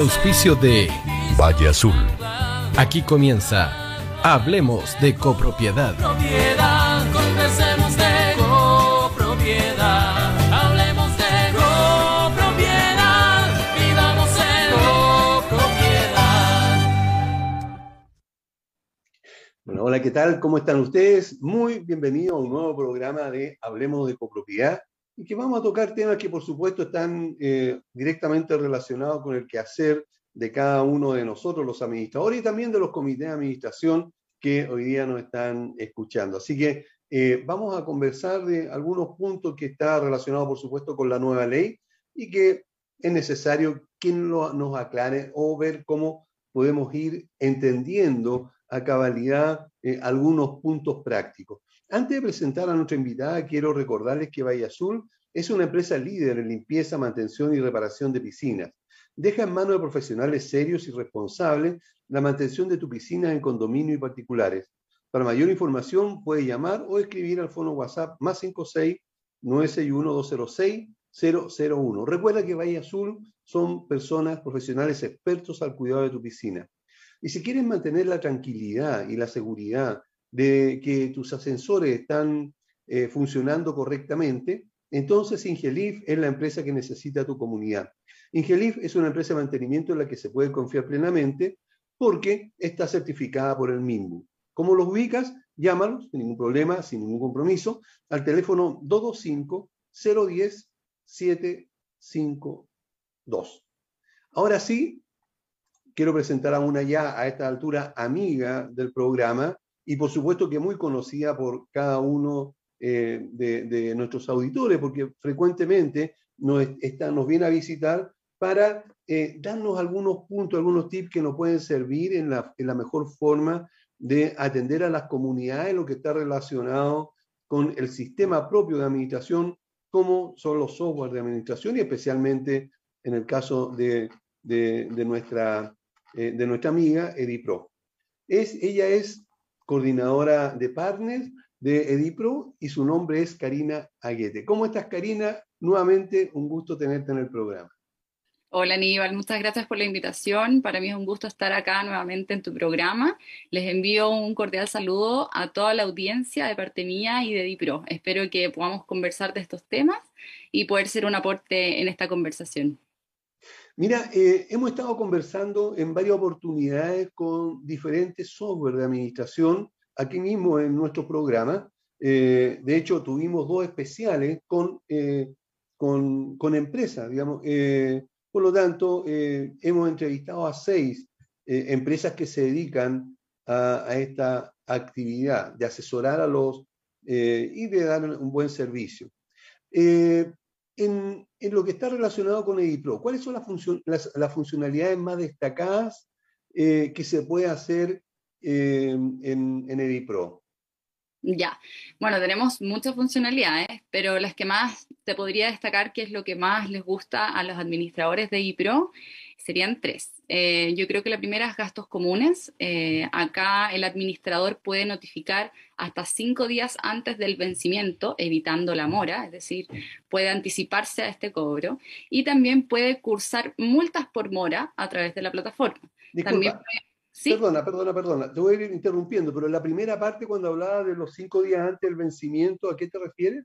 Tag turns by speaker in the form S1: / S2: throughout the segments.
S1: Auspicio de Valle Azul. Aquí comienza Hablemos de copropiedad.
S2: Propiedad, conversemos de copropiedad. Hablemos de copropiedad. Vivamos en copropiedad.
S3: Bueno, hola, ¿qué tal? ¿Cómo están ustedes? Muy bienvenidos a un nuevo programa de Hablemos de Copropiedad y que vamos a tocar temas que por supuesto están eh, directamente relacionados con el quehacer de cada uno de nosotros, los administradores y también de los comités de administración que hoy día nos están escuchando. Así que eh, vamos a conversar de algunos puntos que están relacionados por supuesto con la nueva ley y que es necesario que nos aclare o ver cómo podemos ir entendiendo a cabalidad eh, algunos puntos prácticos. Antes de presentar a nuestra invitada, quiero recordarles que Valle Azul es una empresa líder en limpieza, mantención y reparación de piscinas. Deja en manos de profesionales serios y responsables la mantención de tu piscina en condominio y particulares. Para mayor información, puede llamar o escribir al fono WhatsApp más 56 961 206 001. Recuerda que Valle Azul son personas profesionales expertos al cuidado de tu piscina. Y si quieres mantener la tranquilidad y la seguridad de que tus ascensores están eh, funcionando correctamente, entonces Ingelif es la empresa que necesita tu comunidad. Ingelif es una empresa de mantenimiento en la que se puede confiar plenamente porque está certificada por el MIMBU. ¿Cómo los ubicas? Llámalos sin ningún problema, sin ningún compromiso, al teléfono 225-010-752. Ahora sí, quiero presentar a una ya a esta altura amiga del programa, y por supuesto que muy conocida por cada uno eh, de, nuestros auditores, porque frecuentemente nos, nos viene a visitar para eh, darnos algunos puntos, algunos tips que nos pueden servir en la, en la mejor forma de atender a las comunidades, lo que está relacionado con el sistema propio de administración, como son los software de administración y especialmente en el caso de, de, de nuestra, eh, de nuestra amiga EdiPro. Es, ella es coordinadora de partners de Edipro y su nombre es Karina Aguete. ¿Cómo estás, Karina? Nuevamente, un gusto tenerte en el programa.
S4: Hola Aníbal, muchas gracias por la invitación. Para mí es un gusto estar acá nuevamente en tu programa. Les envío un cordial saludo a toda la audiencia de parte mía y de Edipro. Espero que podamos conversar de estos temas y poder ser un aporte en esta conversación.
S3: Mira, eh, hemos estado conversando en varias oportunidades con diferentes software de administración aquí mismo en nuestro programa. Eh, de hecho, tuvimos dos especiales con, eh, con, empresas, digamos. por lo tanto, hemos entrevistado a seis empresas que se dedican a, esta actividad de asesorar a los y de dar un buen servicio en, lo que está relacionado con EDIPRO, ¿cuáles son las, las, funcionalidades más destacadas eh, que se puede hacer eh, en, en EDIPRO?
S4: Ya, bueno, tenemos muchas funcionalidades, pero las que más te podría destacar, que es lo que más les gusta a los administradores de EDIPRO, serían tres. Eh, yo creo que la primera es gastos comunes. Eh, acá el administrador puede notificar hasta cinco días antes del vencimiento, evitando la mora, es decir, puede anticiparse a este cobro y también puede cursar multas por mora a través de la plataforma.
S3: Disculpa. Perdona, perdona, perdona, te voy a ir interrumpiendo, pero la primera parte cuando hablaba de los cinco días antes del vencimiento, ¿a qué te refieres?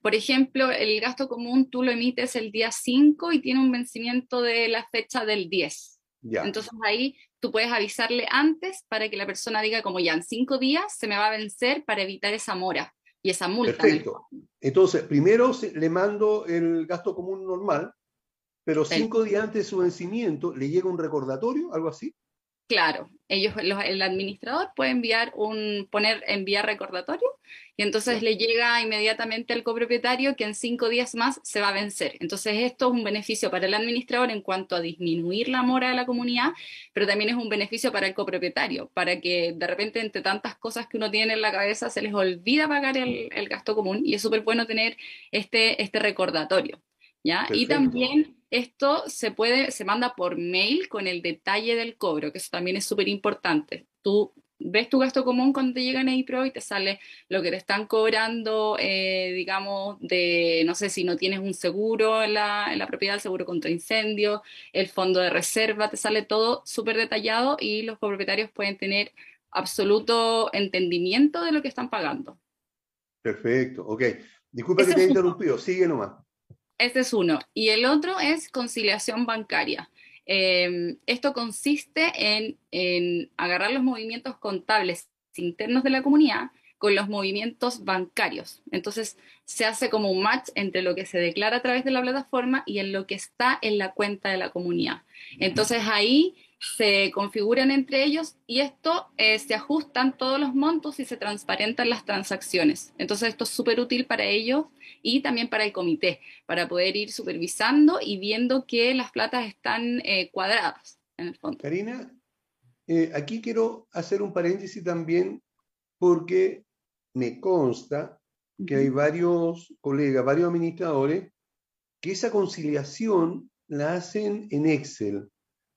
S4: Por ejemplo, el gasto común tú lo emites el día 5 y tiene un vencimiento de la fecha del 10. Entonces ahí tú puedes avisarle antes para que la persona diga como ya en cinco días se me va a vencer para evitar esa mora y esa multa.
S3: Perfecto. Entonces, primero le mando el gasto común normal, pero cinco días antes de su vencimiento le llega un recordatorio, algo así.
S4: Claro, ellos, el administrador puede enviar un, poner enviar recordatorio y entonces le llega inmediatamente al copropietario que en cinco días más se va a vencer. Entonces esto es un beneficio para el administrador en cuanto a disminuir la mora de la comunidad, pero también es un beneficio para el copropietario, para que de repente entre tantas cosas que uno tiene en la cabeza se les olvida pagar el, el gasto común y es súper bueno tener este, este recordatorio. ¿Ya? Y también esto se puede, se manda por mail con el detalle del cobro, que eso también es súper importante. Tú ves tu gasto común cuando te llega en EIPRO y te sale lo que te están cobrando, eh, digamos, de, no sé si no tienes un seguro en la, en la propiedad, el seguro contra incendio, el fondo de reserva, te sale todo súper detallado y los copropietarios pueden tener absoluto entendimiento de lo que están pagando.
S3: Perfecto, ok. Disculpa que te he interrumpido, sigue nomás.
S4: Este es uno. Y el otro es conciliación bancaria. Eh, esto consiste en, en, agarrar los movimientos contables internos de la comunidad con los movimientos bancarios. Entonces se hace como un match entre lo que se declara a través de la plataforma y en lo que está en la cuenta de la comunidad. Entonces ahí se configuran entre ellos y esto eh, se ajustan todos los montos y se transparentan las transacciones. Entonces esto es súper útil para ellos y también para el comité, para poder ir supervisando y viendo que las platas están eh, cuadradas en el fondo.
S3: Karina, eh, aquí quiero hacer un paréntesis también porque me consta que hay varios colegas, varios administradores, que esa conciliación la hacen en Excel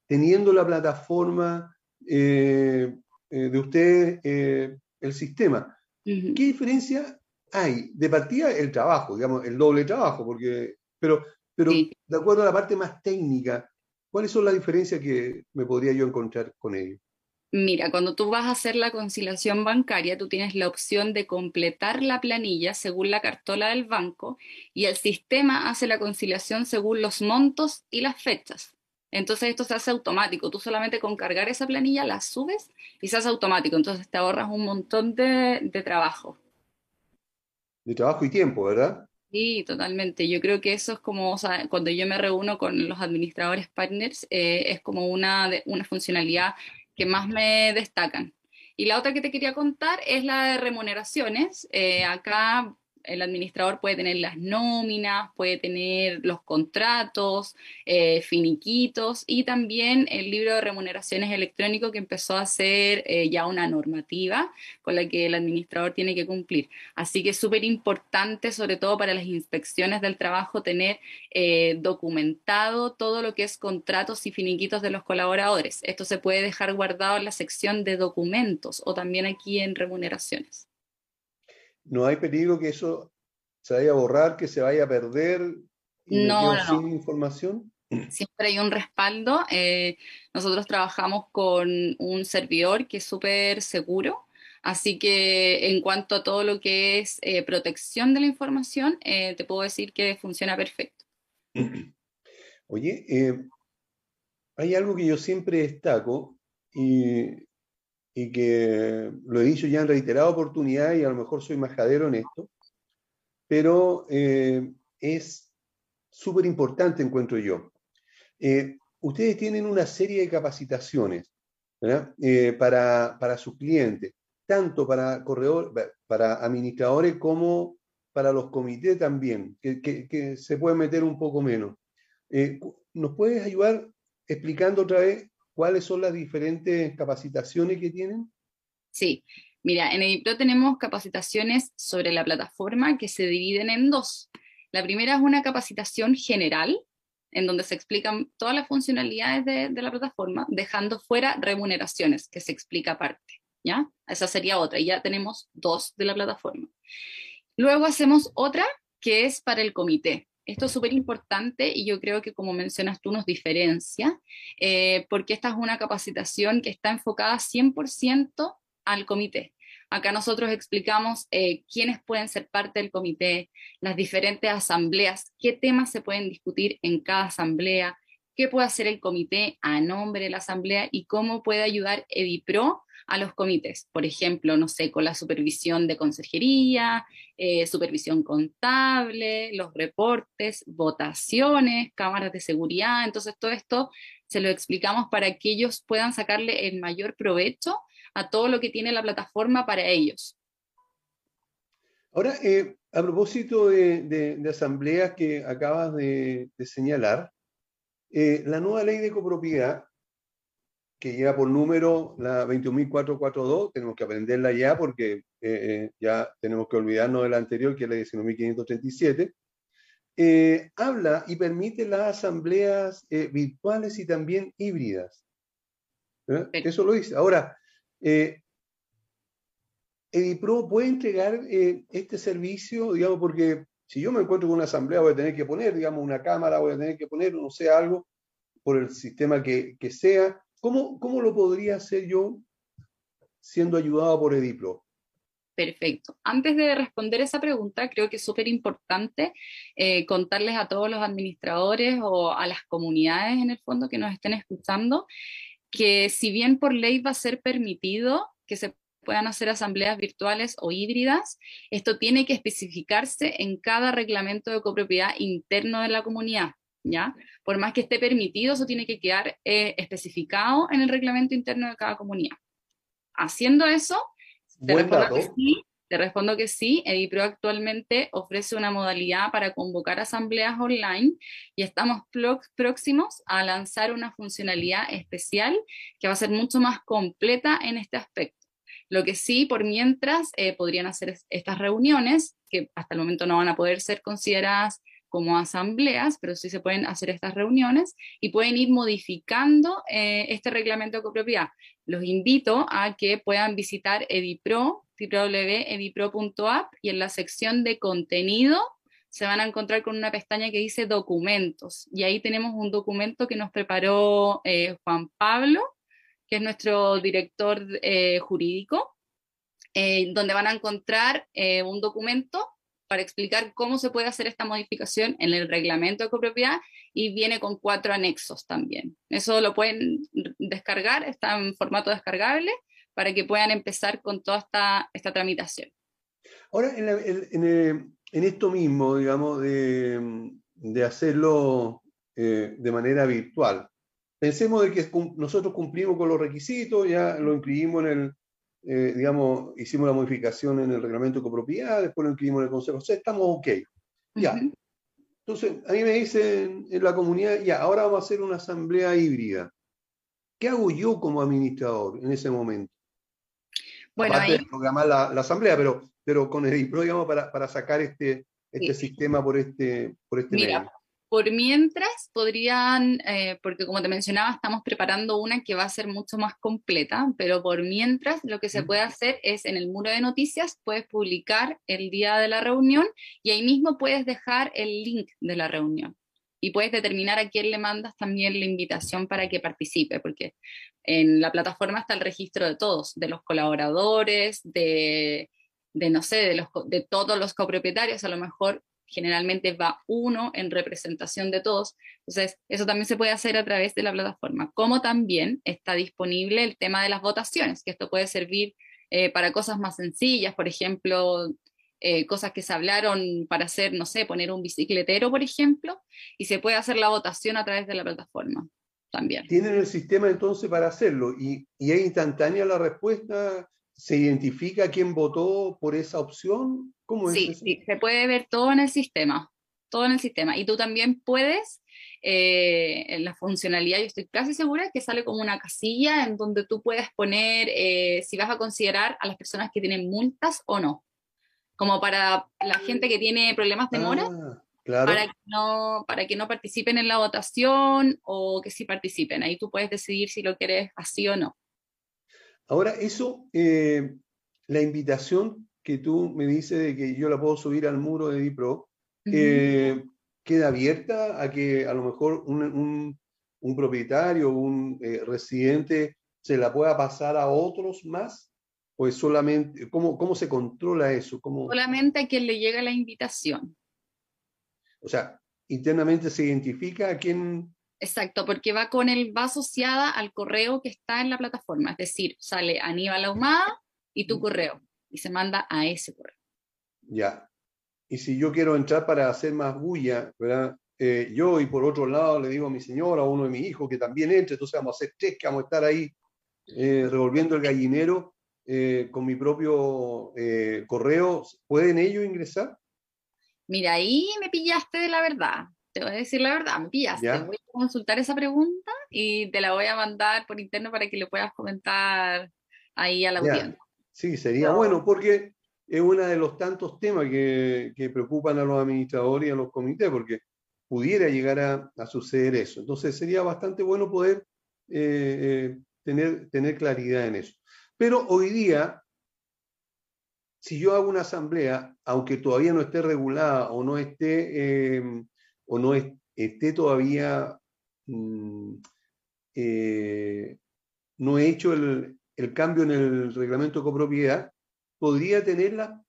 S3: teniendo la plataforma eh, eh, de ustedes, eh, el sistema. ¿Qué diferencia hay? De partida, el trabajo, digamos, el doble trabajo, porque, pero, pero de acuerdo a la parte más técnica, ¿cuáles son las diferencias que me podría yo encontrar con ellos?
S4: Mira, cuando tú vas a hacer la conciliación bancaria, tú tienes la opción de completar la planilla según la cartola del banco y el sistema hace la conciliación según los montos y las fechas. Entonces esto se hace automático. Tú solamente con cargar esa planilla la subes y se hace automático. Entonces te ahorras un montón de, de trabajo.
S3: De trabajo y tiempo, ¿verdad?
S4: Sí, totalmente. Yo creo que eso es como, o sea, cuando yo me reúno con los administradores partners, eh, es como una, de, una funcionalidad que más me destacan. Y la otra que te quería contar es la de remuneraciones. Eh, acá el administrador puede tener las nóminas, puede tener los contratos, eh, finiquitos y también el libro de remuneraciones electrónico que empezó a ser eh, ya una normativa con la que el administrador tiene que cumplir. Así que es súper importante, sobre todo para las inspecciones del trabajo, tener eh, documentado todo lo que es contratos y finiquitos de los colaboradores. Esto se puede dejar guardado en la sección de documentos o también aquí en remuneraciones
S3: no hay peligro que eso se vaya a borrar, que se vaya a perder y
S4: no, no,
S3: sin información.
S4: Siempre hay un respaldo. Eh, nosotros trabajamos con un servidor que es súper seguro. Así que en cuanto a todo lo que es eh, protección de la información, eh, te puedo decir que funciona perfecto.
S3: Oye, hay algo que yo siempre destaco y y que lo he dicho ya en reiterada oportunidad y a lo mejor soy majadero en esto, pero eh, es súper importante, encuentro yo. Eh, ustedes tienen una serie de capacitaciones eh, para, para sus clientes, tanto para, corredor, para administradores como para los comités también, que, que, que se pueden meter un poco menos. Eh, ¿Nos puedes ayudar explicando otra vez ¿Cuáles son las diferentes capacitaciones que tienen?
S4: Sí, mira, en Edipro tenemos capacitaciones sobre la plataforma que se dividen en dos. La primera es una capacitación general, en donde se explican todas las funcionalidades de, de, la plataforma, dejando fuera remuneraciones, que se explica aparte, ¿ya? Esa sería otra, y ya tenemos dos de la plataforma. Luego hacemos otra que es para el comité. Esto es súper importante y yo creo que como mencionas tú nos diferencia, eh, porque esta es una capacitación que está enfocada 100% al comité. Acá nosotros explicamos eh, quiénes pueden ser parte del comité, las diferentes asambleas, qué temas se pueden discutir en cada asamblea, qué puede hacer el comité a nombre de la asamblea y cómo puede ayudar EDIPRO a los comités. Por ejemplo, no sé, con la supervisión de consejería, eh, supervisión contable, los reportes, votaciones, cámaras de seguridad. Entonces, todo esto se lo explicamos para que ellos puedan sacarle el mayor provecho a todo lo que tiene la plataforma para ellos.
S3: Ahora, eh, a propósito de, de, asambleas que acabas de señalar, eh, la nueva ley de copropiedad que lleva por número la 21.442, tenemos que aprenderla ya porque eh, eh, ya tenemos que olvidarnos de la anterior, que es la 19.537, eh, habla y permite las asambleas virtuales y también híbridas. Eso lo dice. Ahora, ¿Edipro puede entregar este servicio, digamos, porque si yo me encuentro con una asamblea voy a tener que poner, digamos, una cámara, voy a tener que poner, no sé, algo por el sistema que, que sea. ¿Cómo, ¿Cómo lo podría hacer yo siendo ayudado por Edipro?
S4: Perfecto. Antes de responder esa pregunta, creo que es súper importante eh, contarles a todos los administradores o a las comunidades en el fondo que nos estén escuchando que si bien por ley va a ser permitido que se puedan hacer asambleas virtuales o híbridas, esto tiene que especificarse en cada reglamento de copropiedad interno de la comunidad. ¿Ya? Por más que esté permitido, eso tiene que quedar eh, especificado en el reglamento interno de cada comunidad. Haciendo eso, te respondo, que sí, te respondo que sí. Edipro actualmente ofrece una modalidad para convocar asambleas online y estamos próximos a lanzar una funcionalidad especial que va a ser mucho más completa en este aspecto. Lo que sí, por mientras, eh, podrían hacer estas reuniones, que hasta el momento no van a poder ser consideradas como asambleas, pero sí se pueden hacer estas reuniones y pueden ir modificando eh, este reglamento de copropiedad. Los invito a que puedan visitar Edipro, www.edipro.app y en la sección de contenido se van a encontrar con una pestaña que dice documentos y ahí tenemos un documento que nos preparó eh, Juan Pablo, que es nuestro director eh, jurídico, donde van a encontrar un documento para explicar cómo se puede hacer esta modificación en el reglamento de copropiedad y viene con cuatro anexos también. Eso lo pueden descargar, está en formato descargable para que puedan empezar con toda esta, esta tramitación.
S3: Ahora, en, esto mismo, digamos, de, hacerlo eh, de manera virtual, pensemos de que nosotros cumplimos con los requisitos, ya lo incluimos en el, eh, digamos, hicimos la modificación en el reglamento de copropiedad, después lo incluimos en el consejo, o sea, estamos ok. Ya. Entonces, a mí me dicen en la comunidad, ya, ahora vamos a hacer una asamblea híbrida. ¿Qué hago yo como administrador en ese momento? Bueno, Aparte de programar la, asamblea, pero, pero con el digamos, para, para sacar este, este sistema por este, por este medio.
S4: Por mientras podrían, eh, porque como te mencionaba, estamos preparando una que va a ser mucho más completa, pero por mientras lo que se puede hacer es en el muro de noticias, puedes publicar el día de la reunión y ahí mismo puedes dejar el link de la reunión. Y puedes determinar a quién le mandas también la invitación para que participe, porque en la plataforma está el registro de todos, de los colaboradores, de, de no sé, de, los, de todos los copropietarios, a lo mejor generalmente va uno en representación de todos. Entonces, eso también se puede hacer a través de la plataforma. Como también está disponible el tema de las votaciones, que esto puede servir eh, para cosas más sencillas, por ejemplo, eh, cosas que se hablaron para hacer, no sé, poner un bicicletero, por ejemplo, y se puede hacer la votación a través de la plataforma también.
S3: Tienen el sistema entonces para hacerlo y, y es instantánea la respuesta ¿Se identifica quién votó por esa opción?
S4: ¿Cómo es sí, sí, se puede ver todo en el sistema, todo en el sistema. Y tú también puedes, eh, en la funcionalidad, yo estoy casi segura que sale como una casilla en donde tú puedes poner eh, si vas a considerar a las personas que tienen multas o no. Como para la gente que tiene problemas de mora, ah, para, que no, para que no participen en la votación o que sí participen. Ahí tú puedes decidir si lo quieres así o no.
S3: Ahora, eso, eh, la invitación que tú me dices de que yo la puedo subir al muro de Dipro, eh, queda abierta a que a lo mejor un, un, propietario, un eh, residente se la pueda pasar a otros más? ¿O es solamente, cómo, cómo se controla eso? ¿Cómo...
S4: Solamente a quien le llega la invitación.
S3: O sea, internamente se identifica a quién
S4: Exacto, porque va con el, va asociada al correo que está en la plataforma, es decir, sale Aníbal Ahumada y tu correo, y se manda a ese correo.
S3: Ya. Y si yo quiero entrar para hacer más bulla, ¿verdad? Eh, yo y por otro lado le digo a mi señora, a uno de mis hijos que también entre, entonces vamos a hacer tres que vamos a estar ahí eh, revolviendo el gallinero eh, con mi propio correo, ¿pueden ellos ingresar?
S4: Mira, ahí me pillaste de la verdad te voy a decir la verdad, me pillas, te voy a consultar esa pregunta y te la voy a mandar por interno para que le puedas comentar ahí a la audiencia.
S3: Sí, sería bueno porque es uno de los tantos temas que, que, preocupan a los administradores y a los comités, porque pudiera llegar a, suceder eso. Entonces sería bastante bueno poder eh, eh, tener, tener claridad en eso. Pero hoy día si yo hago una asamblea, aunque todavía no esté regulada o no esté, eh, o no esté todavía, mm, eh, no he hecho el, cambio en el reglamento de copropiedad, podría tenerla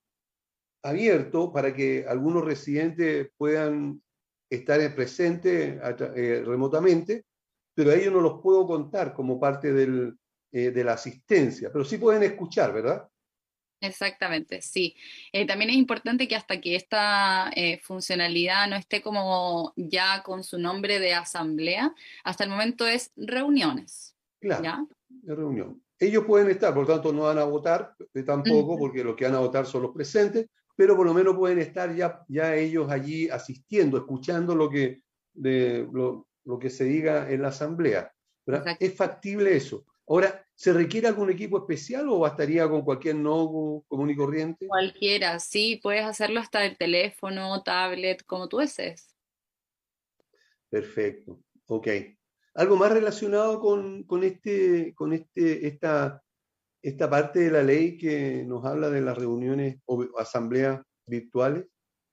S3: abierto para que algunos residentes puedan estar presentes eh, remotamente, pero a ellos no los puedo contar como parte del, de la asistencia, pero sí pueden escuchar, ¿verdad?
S4: Exactamente, sí. Eh, también es importante que hasta que esta eh, funcionalidad no esté como ya con su nombre de asamblea, hasta el momento es reuniones.
S3: Claro, de reunión. Ellos pueden estar, por tanto no van a votar eh, tampoco, porque los que van a votar son los presentes, pero por lo menos pueden estar ya, ya ellos allí asistiendo, escuchando lo que, de, lo, lo que se diga en la asamblea. ¿Es factible eso? Ahora, ¿se requiere algún equipo especial o bastaría con cualquier nodo común y corriente?
S4: Cualquiera, sí, puedes hacerlo hasta el teléfono, tablet, como tú desees.
S3: Perfecto, ok. ¿Algo más relacionado con, este, con este, esta, esta parte de la ley que nos habla de las reuniones o asambleas virtuales?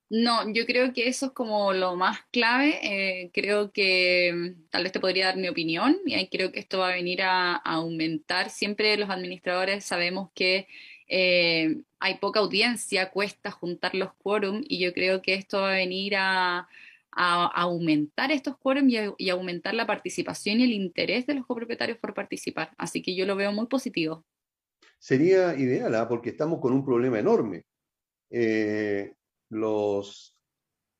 S4: No, yo creo que eso es como lo más clave. Eh, creo que mm, tal vez te podría dar mi opinión y ahí creo que esto va a venir a, aumentar. Siempre los administradores sabemos que eh, hay poca audiencia, cuesta juntar los quórum y yo creo que esto va a venir a, aumentar estos quórum y, aumentar la participación y el interés de los copropietarios por participar. Así que yo lo veo muy positivo.
S3: Sería ideal, ¿ah? porque estamos con un problema enorme. Eh, los,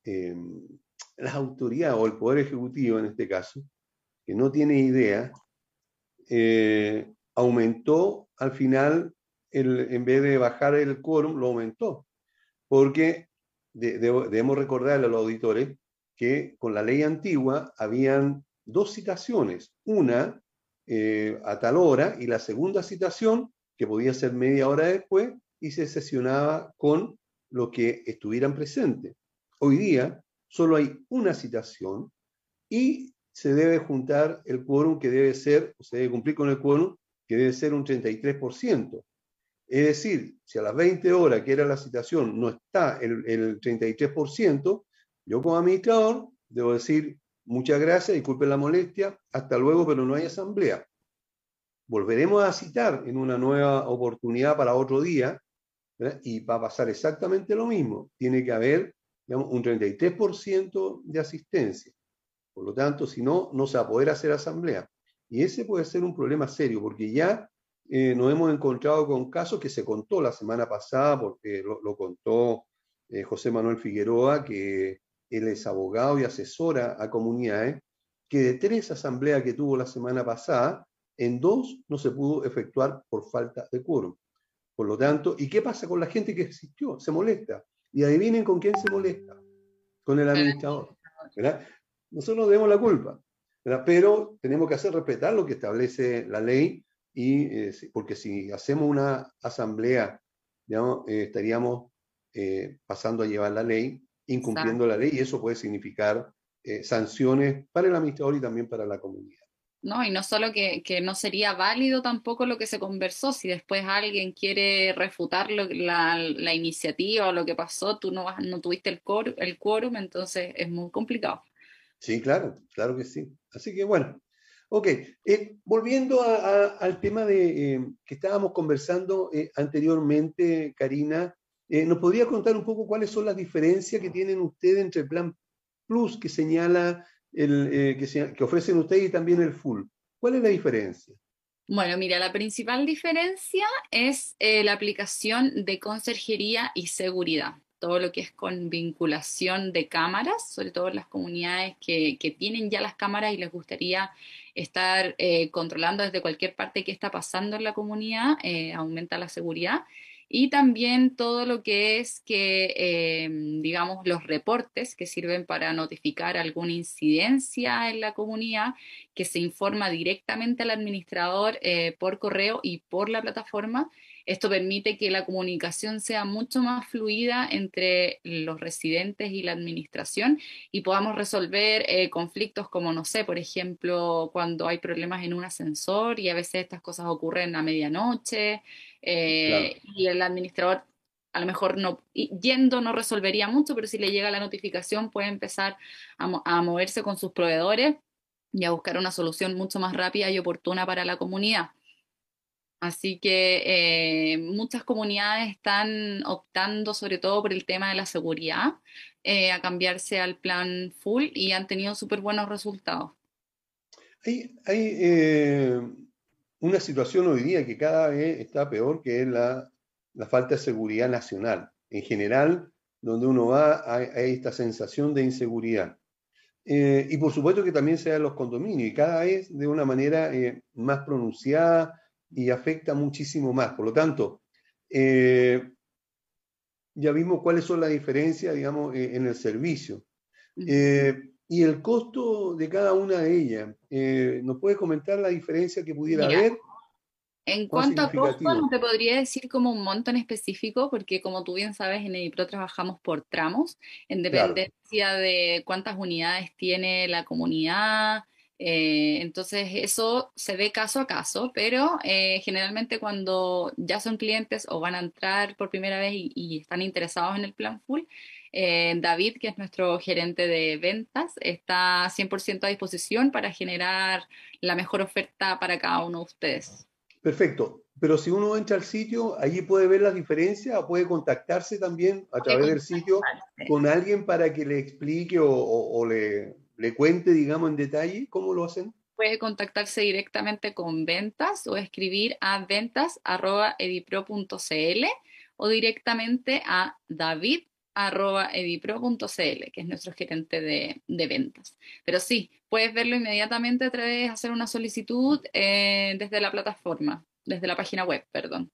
S3: eh, las autoridades o el Poder Ejecutivo en este caso, que no tiene idea, eh, aumentó al final, el, en vez de bajar el quórum, lo aumentó. Porque debemos recordarle a los auditores que con la ley antigua habían dos citaciones, una eh, a tal hora y la segunda citación, que podía ser media hora después, y se sesionaba con los que estuvieran presentes. Hoy día solo hay una citación y se debe juntar el quórum que debe ser, o se debe cumplir con el quórum que debe ser un 33%. Es decir, si a las 20 horas que era la citación no está el, el 33%, yo como administrador debo decir muchas gracias, disculpen la molestia, hasta luego, pero no hay asamblea. Volveremos a citar en una nueva oportunidad para otro día y va a pasar exactamente lo mismo. Tiene que haber digamos, un 33% de asistencia. Por lo tanto, si no, no se va a poder hacer asamblea. Y ese puede ser un problema serio, porque ya eh, nos hemos encontrado con casos que se contó la semana pasada, porque lo, contó eh, José Manuel Figueroa, que él es abogado y asesora a comunidades, que de tres asambleas que tuvo la semana pasada, en dos no se pudo efectuar por falta de quórum. Por lo tanto, ¿y qué pasa con la gente que existió? Se molesta. Y adivinen con quién se molesta. Con el administrador. ¿verdad? Nosotros nos demos la culpa. Pero tenemos que hacer respetar lo que establece la ley, y, eh, porque si hacemos una asamblea, digamos, eh, estaríamos eh, pasando a llevar la ley, incumpliendo la ley, y eso puede significar sanciones para el administrador y también para la comunidad.
S4: ¿No? Y no solo que, no sería válido tampoco lo que se conversó, si después alguien quiere refutar la, iniciativa o lo que pasó, tú no, no tuviste el, el quórum, entonces es muy complicado.
S3: Sí, claro, claro que sí. Así que bueno, ok, eh, volviendo al tema de, eh, que estábamos conversando eh, anteriormente, Karina, ¿nos podría contar un poco cuáles son las diferencias que tienen ustedes entre el Plan Plus que señala el, eh, que, que, ofrecen ustedes y también el full. ¿Cuál es la diferencia?
S4: Bueno, mira, la principal diferencia es eh, la aplicación de conserjería y seguridad. Todo lo que es con vinculación de cámaras, sobre todo en las comunidades que, que tienen ya las cámaras y les gustaría estar eh, controlando desde cualquier parte qué está pasando en la comunidad, aumenta la seguridad y también todo lo que es que, eh, digamos, los reportes que sirven para notificar alguna incidencia en la comunidad, que se informa directamente al administrador eh, por correo y por la plataforma. Esto permite que la comunicación sea mucho más fluida entre los residentes y la administración y podamos resolver eh, conflictos como, no sé, por ejemplo, cuando hay problemas en un ascensor y a veces estas cosas ocurren a medianoche, eh, y el administrador a lo mejor no, yendo no resolvería mucho, pero si le llega la notificación puede empezar a, a moverse con sus proveedores y a buscar una solución mucho más rápida y oportuna para la comunidad. Así que eh, muchas comunidades están optando sobre todo por el tema de la seguridad eh, a cambiarse al plan full y han tenido súper buenos resultados.
S3: Hay, hay eh, una situación hoy día que cada vez está peor, que es la, la falta de seguridad nacional. En general, donde uno va, hay, hay esta sensación de inseguridad. y por supuesto que también se da en los condominios, y cada vez de una manera más pronunciada, y afecta muchísimo más. Por lo tanto, eh, ya vimos cuáles son las diferencias, digamos, eh, en el servicio. Eh, y el costo de cada una de ellas. ¿Nos puedes comentar la diferencia que pudiera haber?
S4: En cuanto a costo, no te podría decir como un monto en específico, porque como tú bien sabes, en Edipro trabajamos por tramos, en dependencia de cuántas unidades tiene la comunidad, eh, entonces eso se ve caso a caso, pero eh, generalmente cuando ya son clientes o van a entrar por primera vez y, están interesados en el plan full, eh, David, que es nuestro gerente de ventas, está 100% a disposición para generar la mejor oferta para cada uno de ustedes.
S3: Perfecto. Pero si uno entra al sitio, allí puede ver las diferencias o puede contactarse también a través del sitio con alguien para que le explique o le, le cuente, digamos, en detalle cómo lo hacen?
S4: Puede contactarse directamente con ventas o escribir a ventas.edipro.cl o directamente a david.edipro.cl, que es nuestro gerente de, ventas. Pero sí, puedes verlo inmediatamente a través de hacer una solicitud eh, desde la plataforma, desde la página web, perdón.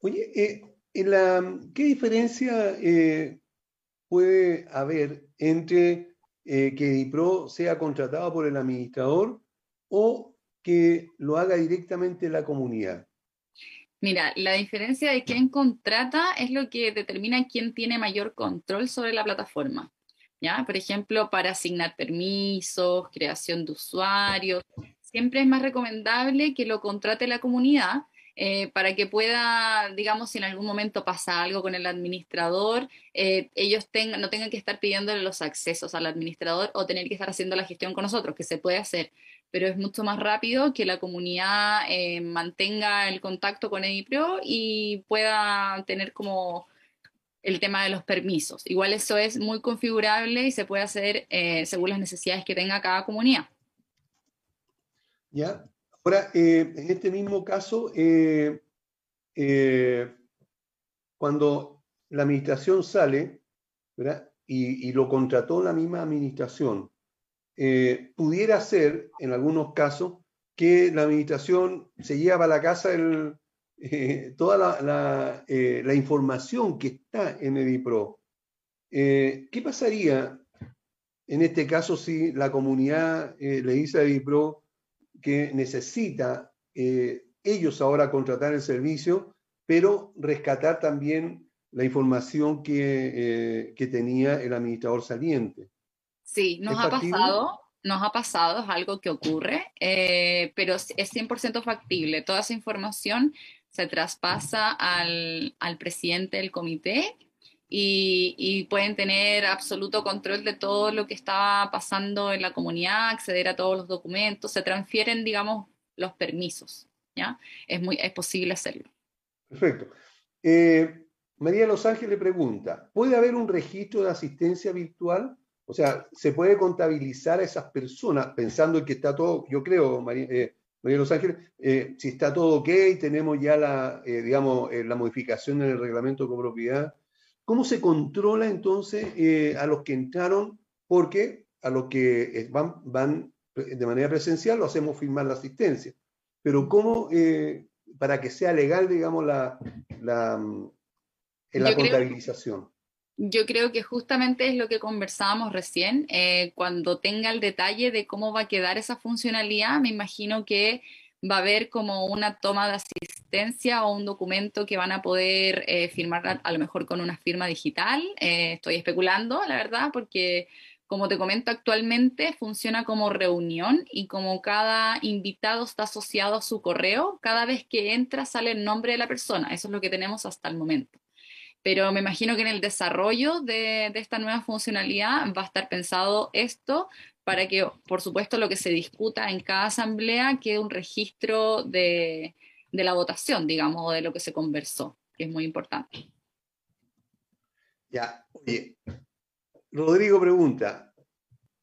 S3: Oye, eh, ¿qué diferencia eh, puede haber entre eh, que DIPRO sea contratado por el administrador o que lo haga directamente la comunidad?
S4: Mira, la diferencia de quién contrata es lo que determina quién tiene mayor control sobre la plataforma. ¿ya? Por ejemplo, para asignar permisos, creación de usuarios, siempre es más recomendable que lo contrate la comunidad eh, para que pueda, digamos, si en algún momento pasa algo con el administrador, eh, ellos tengan, no tengan que estar pidiéndole los accesos al administrador o tener que estar haciendo la gestión con nosotros, que se puede hacer, pero es mucho más rápido que la comunidad eh, mantenga el contacto con EDIPRO y pueda tener como el tema de los permisos. Igual eso es muy configurable y se puede hacer según las necesidades que tenga cada comunidad.
S3: Ya, Ahora, eh, en este mismo caso, eh, eh, cuando la administración sale, Y, lo contrató la misma administración, pudiera ser, en algunos casos, que la administración se lleva a la casa toda la, la, información que está en Edipro. ¿Qué pasaría en este caso si la comunidad le dice a Edipro, que necesita eh, ellos ahora contratar el servicio, pero rescatar también la información que, eh, tenía el administrador saliente.
S4: Sí, nos ha pasado, nos ha pasado, es algo que ocurre, eh, pero es 100% factible. Toda esa información se traspasa al, al presidente del comité y, pueden tener absoluto control de todo lo que está pasando en la comunidad, acceder a todos los documentos, se transfieren, digamos, los permisos, ¿ya? Es, muy, es posible hacerlo.
S3: Perfecto. Eh, María Los Ángeles pregunta, ¿puede haber un registro de asistencia virtual? O sea, ¿se puede contabilizar a esas personas pensando en que está todo, yo creo, María, eh, Los Ángeles, eh, si está todo ok, tenemos ya la, digamos, la modificación en el reglamento de copropiedad, ¿Cómo se controla entonces eh, a los que entraron? Porque a los que eh, van, van de manera presencial lo hacemos firmar la asistencia. Pero ¿cómo, eh, para que sea legal, digamos, la, la, mm, la contabilización?
S4: yo creo que justamente es lo que conversábamos recién. cuando tenga el detalle de cómo va a quedar esa funcionalidad, me imagino que va a haber como una toma de asistencia o un documento que van a poder eh, firmar a, lo mejor con una firma digital. Eh, estoy especulando, la verdad, porque como te comento actualmente funciona como reunión y como cada invitado está asociado a su correo, cada vez que entra sale el nombre de la persona. Eso es lo que tenemos hasta el momento. pero me imagino que en el desarrollo de, de esta nueva funcionalidad va a estar pensado esto para que, por supuesto, lo que se discuta en cada asamblea quede un registro de, de la votación, digamos, o de lo que se conversó, que es muy importante.
S3: Ya, oye, Rodrigo pregunta,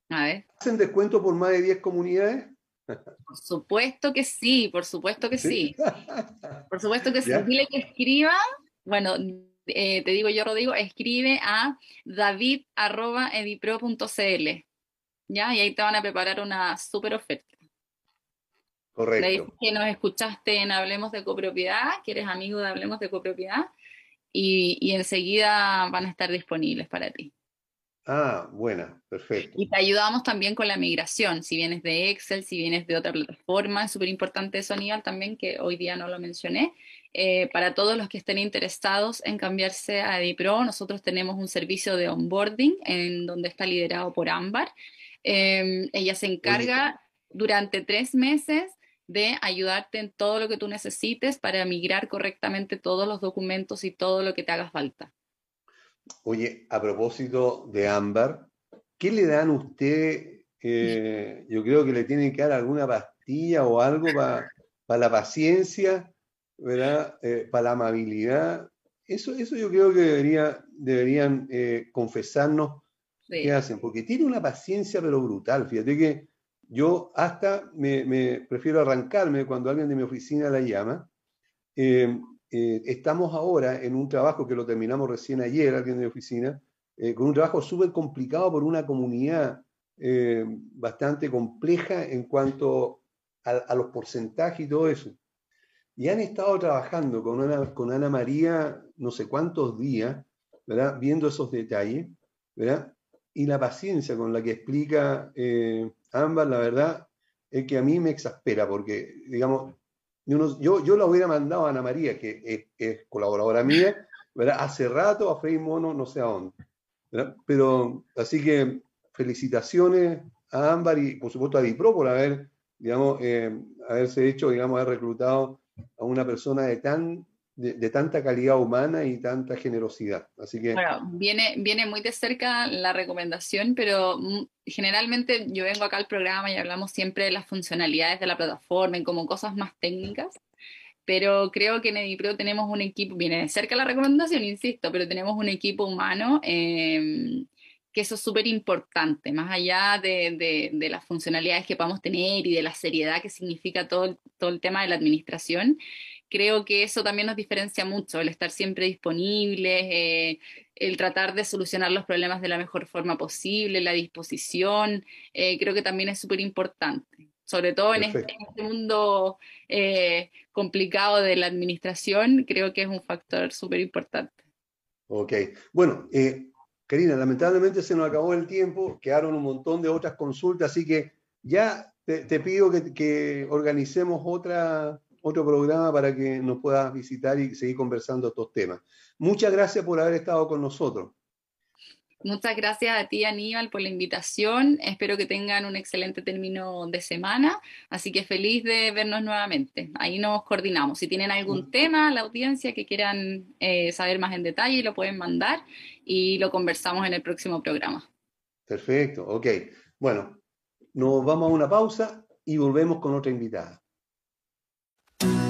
S4: A ver.
S3: ¿hacen descuento por más de 10 comunidades?
S4: Por supuesto que sí, por supuesto que sí. Por supuesto que sí.
S3: ¿Ya?
S4: Dile que escriba, bueno, eh, te digo yo, Rodrigo, escribe a david.edipro.cl, ¿ya? Y ahí te van a preparar una súper oferta.
S3: Correcto.
S4: que nos escuchaste en Hablemos de Copropiedad, que eres amigo de Hablemos de Copropiedad, y, y enseguida van a estar disponibles para ti.
S3: Ah, buena, perfecto.
S4: Y te ayudamos también con la migración, si vienes de Excel, si vienes de otra plataforma, es súper importante eso, Aníbal, también, que hoy día no lo mencioné. Eh, para todos los que estén interesados en cambiarse a Edipro, nosotros tenemos un servicio de onboarding en donde está liderado por Ámbar. Eh, ella se encarga durante tres meses de ayudarte en todo lo que tú necesites para migrar correctamente todos los documentos y todo lo que te haga falta.
S3: Oye, a propósito de Ámbar, ¿qué le dan a usted? Eh, yo creo que le tienen que dar alguna pastilla o algo para la paciencia, ¿verdad? para la amabilidad. Eso, eso yo creo que debería, deberían eh, confesarnos
S4: Sí.
S3: qué hacen, porque tiene una paciencia pero brutal. Fíjate que yo hasta me, prefiero arrancarme cuando alguien de mi oficina la llama. Eh, eh, estamos ahora en un trabajo que lo terminamos recién ayer, alguien de mi oficina, eh, con un trabajo súper complicado por una comunidad bastante compleja en cuanto a, a los porcentajes y todo eso. Y han estado trabajando con Ana, con Ana María no sé cuántos días, ¿verdad? Viendo esos detalles, ¿verdad? Y la paciencia con la que explica eh, la verdad, es que a mí me exaspera, porque, digamos, yo, yo, la hubiera mandado a Ana María, que es, colaboradora mía, ¿verdad? Hace rato a Frei Mono, no sé a dónde. Pero, así que felicitaciones a Ámbar y, por supuesto, a Dipro por haber, digamos, eh, haberse hecho, digamos, haber reclutado a una persona de tan de, tanta calidad humana y tanta generosidad. Así que,
S4: Bueno, viene, viene muy de cerca la recomendación, pero mm, generalmente yo vengo acá al programa y hablamos siempre de las funcionalidades de la plataforma y como cosas más técnicas, pero creo que en Edipro tenemos un equipo, viene de cerca la recomendación, insisto, pero tenemos un equipo humano eh, que eso es súper importante, más allá de, de- de las funcionalidades que podamos tener y de la seriedad que significa todo, todo el tema de la administración. Creo que eso también nos diferencia mucho, el estar siempre disponibles, eh, el tratar de solucionar los problemas de la mejor forma posible, la disposición, eh, creo que también es súper importante, sobre todo en este, este mundo eh, complicado de la administración, creo que es un factor súper importante.
S3: ok. Bueno, Karina, lamentablemente se nos acabó el tiempo, quedaron un montón de otras consultas, así que ya te, te pido que, que organicemos otra, otro programa para que nos puedas visitar y seguir conversando estos temas. Muchas gracias por haber estado con nosotros.
S4: Muchas gracias a ti, Aníbal, por la invitación. Espero que tengan un excelente término de semana. Así que feliz de vernos nuevamente. Ahí nos coordinamos. Si tienen algún tema, la audiencia que quieran eh, saber más en detalle, lo pueden mandar y lo conversamos en el próximo programa.
S3: Perfecto, ok. Bueno, nos vamos a una pausa y volvemos con otra invitada.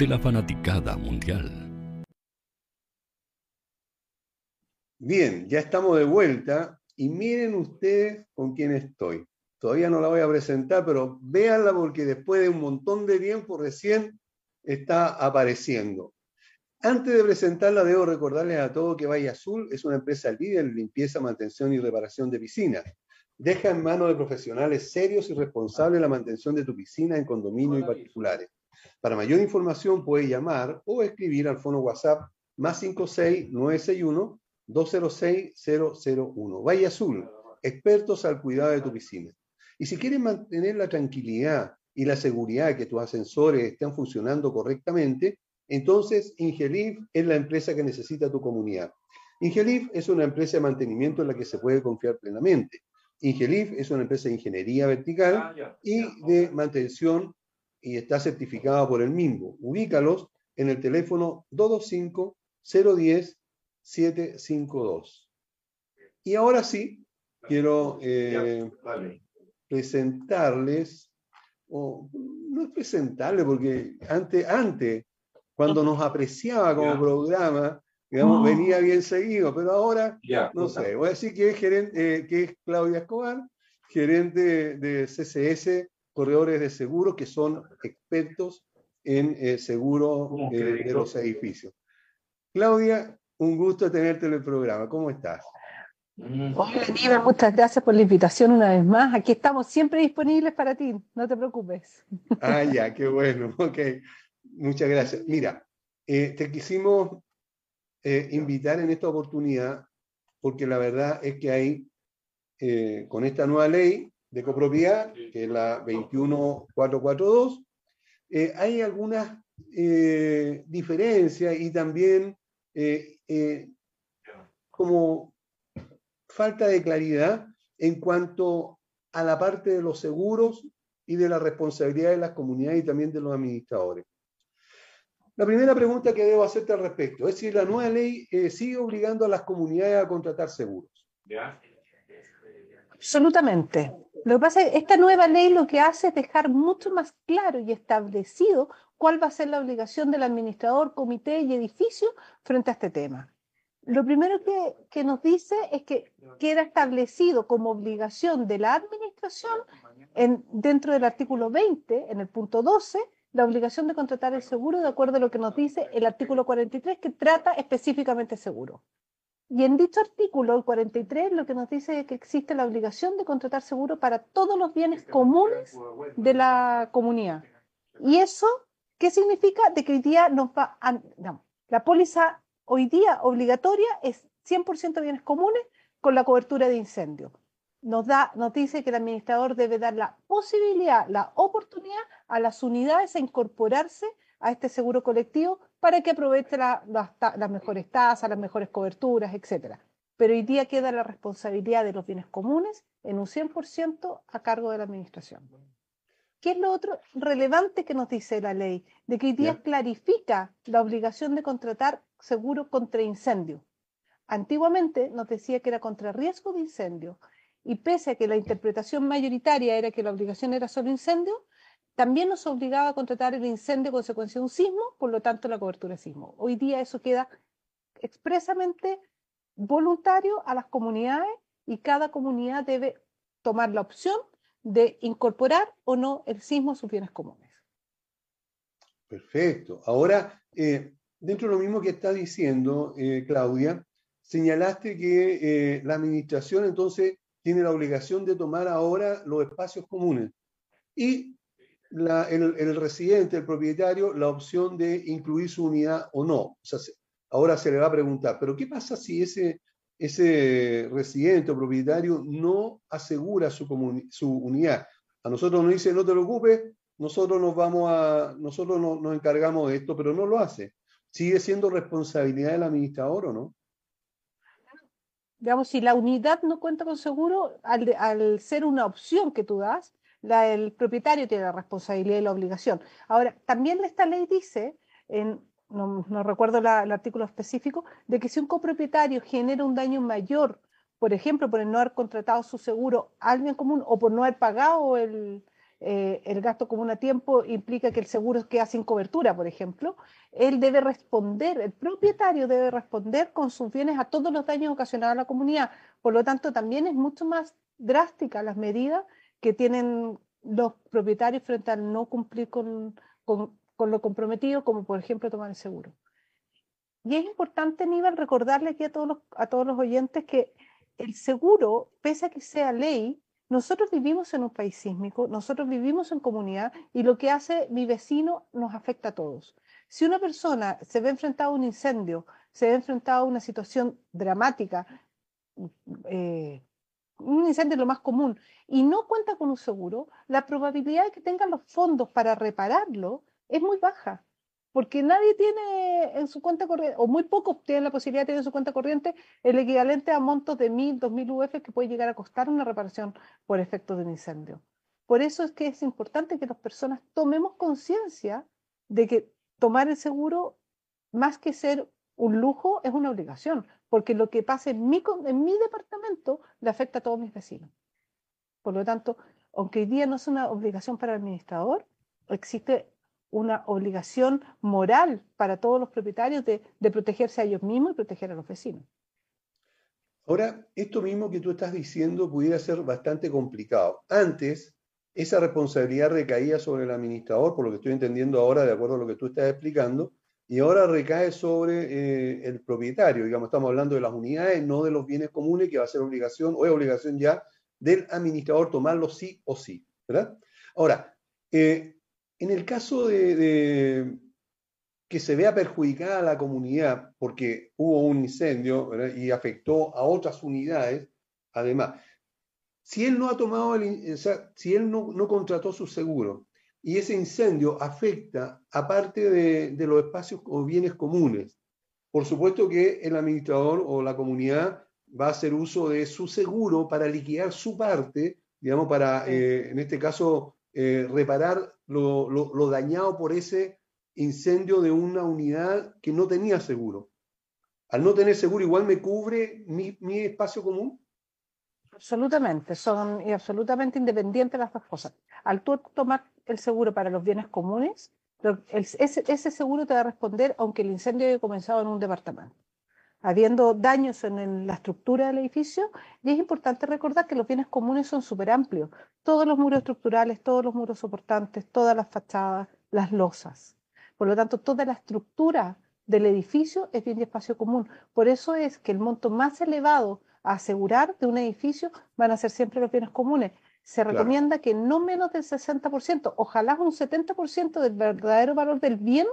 S5: de la fanaticada mundial.
S3: Bien, ya estamos de vuelta y miren ustedes con quién estoy. Todavía no la voy a presentar, pero véanla porque después de un montón de tiempo recién está apareciendo. Antes de presentarla, debo recordarles a todos que Valle Azul es una empresa líder en limpieza, mantención y reparación de piscinas. Deja en manos de profesionales serios y responsables la mantención de tu piscina en condominios y particulares. Para mayor información puedes llamar o escribir al fono WhatsApp más 56961 206-001. Valle Azul, expertos al cuidado de tu piscina. Y si quieres mantener la tranquilidad y la seguridad de que tus ascensores estén funcionando correctamente, entonces Ingelif es la empresa que necesita tu comunidad. Ingelif es una empresa de mantenimiento en la que se puede confiar plenamente. Ingelif es una empresa de ingeniería vertical y de mantención y está certificada por el MIMBO. Ubícalos en el teléfono 225 010 752. Y ahora sí, quiero eh, presentarles, o no es presentarles, porque antes, antes, cuando nos apreciaba como programa, digamos, venía bien seguido, pero ahora, no sé, voy a decir que es, gerente, eh, que es Claudia Escobar, gerente de CCS, corredores de seguros, que son expertos en eh, seguro de los edificios. Claudia, un gusto tenerte en el programa. ¿Cómo estás?
S6: Hola, Aníbal, muchas gracias por la invitación una vez más. Aquí estamos siempre disponibles para ti, no te preocupes.
S3: Ah, ya, qué bueno. Ok, muchas gracias. Mira, eh, te quisimos eh, invitar en esta oportunidad porque la verdad es que hay, eh, con esta nueva ley de copropiedad, que es la 21442, hay algunas diferencias y también eh, como falta de claridad en cuanto a la parte de los seguros y de la responsabilidad de las comunidades y también de los administradores. La primera pregunta que debo hacerte al respecto es si la nueva ley eh, sigue obligando a las comunidades a contratar seguros.
S6: Absolutamente. Lo que pasa es que esta nueva ley lo que hace es dejar mucho más claro y establecido cuál va a ser la obligación del administrador, comité y edificio frente a este tema. Lo primero que, nos dice es que queda establecido como obligación de la administración en, dentro del artículo 20, en el punto 12, la obligación de contratar el seguro de acuerdo a lo que nos dice el artículo 43 que trata específicamente seguro. Y en dicho artículo, el 43, lo que nos dice es que existe la obligación de contratar seguro para todos los bienes comunes de la comunidad. ¿Y eso qué significa? De que hoy día nos va a, la póliza hoy día obligatoria es 100% bienes comunes con la cobertura de incendio. Nos, da, nos dice que el administrador debe dar la posibilidad, la oportunidad a las unidades a incorporarse a este seguro colectivo para que aproveche las mejores tasas, las mejores coberturas, etc. Pero hoy día queda la responsabilidad de los bienes comunes en un 100% a cargo de la administración. ¿Qué es lo otro relevante que nos dice la ley? De que hoy día clarifica la obligación de contratar seguro contra incendio. Antiguamente nos decía que era contra riesgo de incendio y pese a que la interpretación mayoritaria era que la obligación era solo incendio, también nos obligaba a contratar el incendio consecuencia de un sismo, por lo tanto la cobertura de sismo. Hoy día eso queda expresamente voluntario a las comunidades y cada comunidad debe tomar la opción de incorporar o no el sismo a sus bienes comunes.
S3: Perfecto. Ahora, eh, dentro de lo mismo que está diciendo eh, Claudia, señalaste que eh, la administración entonces tiene la obligación de tomar ahora los espacios comunes y el, residente, el propietario, la opción de incluir su unidad o no. Ahora se le va a preguntar, pero ¿qué pasa si ese ese residente o propietario no asegura su, su unidad. A nosotros nos dice, no te preocupes, nosotros nos vamos a, nosotros nos encargamos de esto, pero no lo hace. ¿Sigue siendo responsabilidad del administrador o no?
S6: Digamos, si la unidad no cuenta con seguro, al, al ser una opción que tú das, la, el propietario tiene la responsabilidad y la obligación. Ahora, también esta ley dice, no, recuerdo el artículo específico, de que si un copropietario genera un daño mayor por ejemplo, por no haber contratado su seguro al bien común o por no haber pagado el, eh, el gasto común a tiempo implica que el seguro queda sin cobertura, por ejemplo, él debe responder, el propietario debe responder con sus bienes a todos los daños ocasionados a la comunidad. Por lo tanto, también es mucho más drástica las medidas que tienen los propietarios frente al no cumplir con, con, lo comprometido, como por ejemplo tomar el seguro. Y es importante, Aníbal, recordarle aquí a todos los, a todos los oyentes que el seguro, pese a que sea ley, nosotros vivimos en un país sísmico, nosotros vivimos en comunidad y lo que hace mi vecino nos afecta a todos. Si una persona se ve enfrentada a un incendio, se ve enfrentada a una situación dramática, eh, un incendio es lo más común, y no cuenta con un seguro, la probabilidad de que tenga los fondos para repararlo es muy baja porque nadie tiene en su cuenta corriente, o muy pocos tienen la posibilidad de tener en su cuenta corriente el equivalente a montos de 1.000, 2.000 UF que puede llegar a costar una reparación por efecto de un incendio. Por eso es que es importante que las personas tomemos conciencia de que tomar el seguro, más que ser un lujo, es una obligación, porque lo que pase en mi, en mi departamento le afecta a todos mis vecinos. Por lo tanto, aunque hoy día no es una obligación para el administrador, existe una obligación moral para todos los propietarios de, protegerse a ellos mismos y proteger a los vecinos.
S3: Ahora, esto mismo que tú estás diciendo pudiera ser bastante complicado. Antes, esa responsabilidad recaía sobre el administrador, por lo que estoy entendiendo ahora, de acuerdo a lo que tú estás explicando, y ahora recae sobre eh, el propietario. Digamos, estamos hablando de las unidades, no de los bienes comunes, que va a ser obligación, o es obligación ya del administrador tomarlo sí o sí. ¿verdad? Ahora, eh, en el caso de, que se vea perjudicada la comunidad porque hubo un incendio y afectó a otras unidades, además, si él no ha tomado el, si él no, contrató su seguro y ese incendio afecta a parte de, de los espacios o bienes comunes, por supuesto que el administrador o la comunidad va a hacer uso de su seguro para liquidar su parte, digamos, para, eh, en este caso, eh, reparar lo, dañado por ese incendio de una unidad que no tenía seguro. Al no tener seguro, igual me cubre mi, espacio común.
S6: Absolutamente, son absolutamente independientes las dos cosas. Al tú tomar el seguro para los bienes comunes, ese, seguro te va a responder aunque el incendio haya comenzado en un departamento habiendo daños en la estructura del edificio, y es importante recordar que los bienes comunes son súper amplios. Todos los muros estructurales, todos los muros soportantes, todas las fachadas, las losas. Por lo tanto, toda la estructura del edificio es bien de espacio común. Por eso es que el monto más elevado a asegurar de un edificio van a ser siempre los bienes comunes. Se recomienda que no menos del 60%, ojalá un 70% del verdadero valor del bien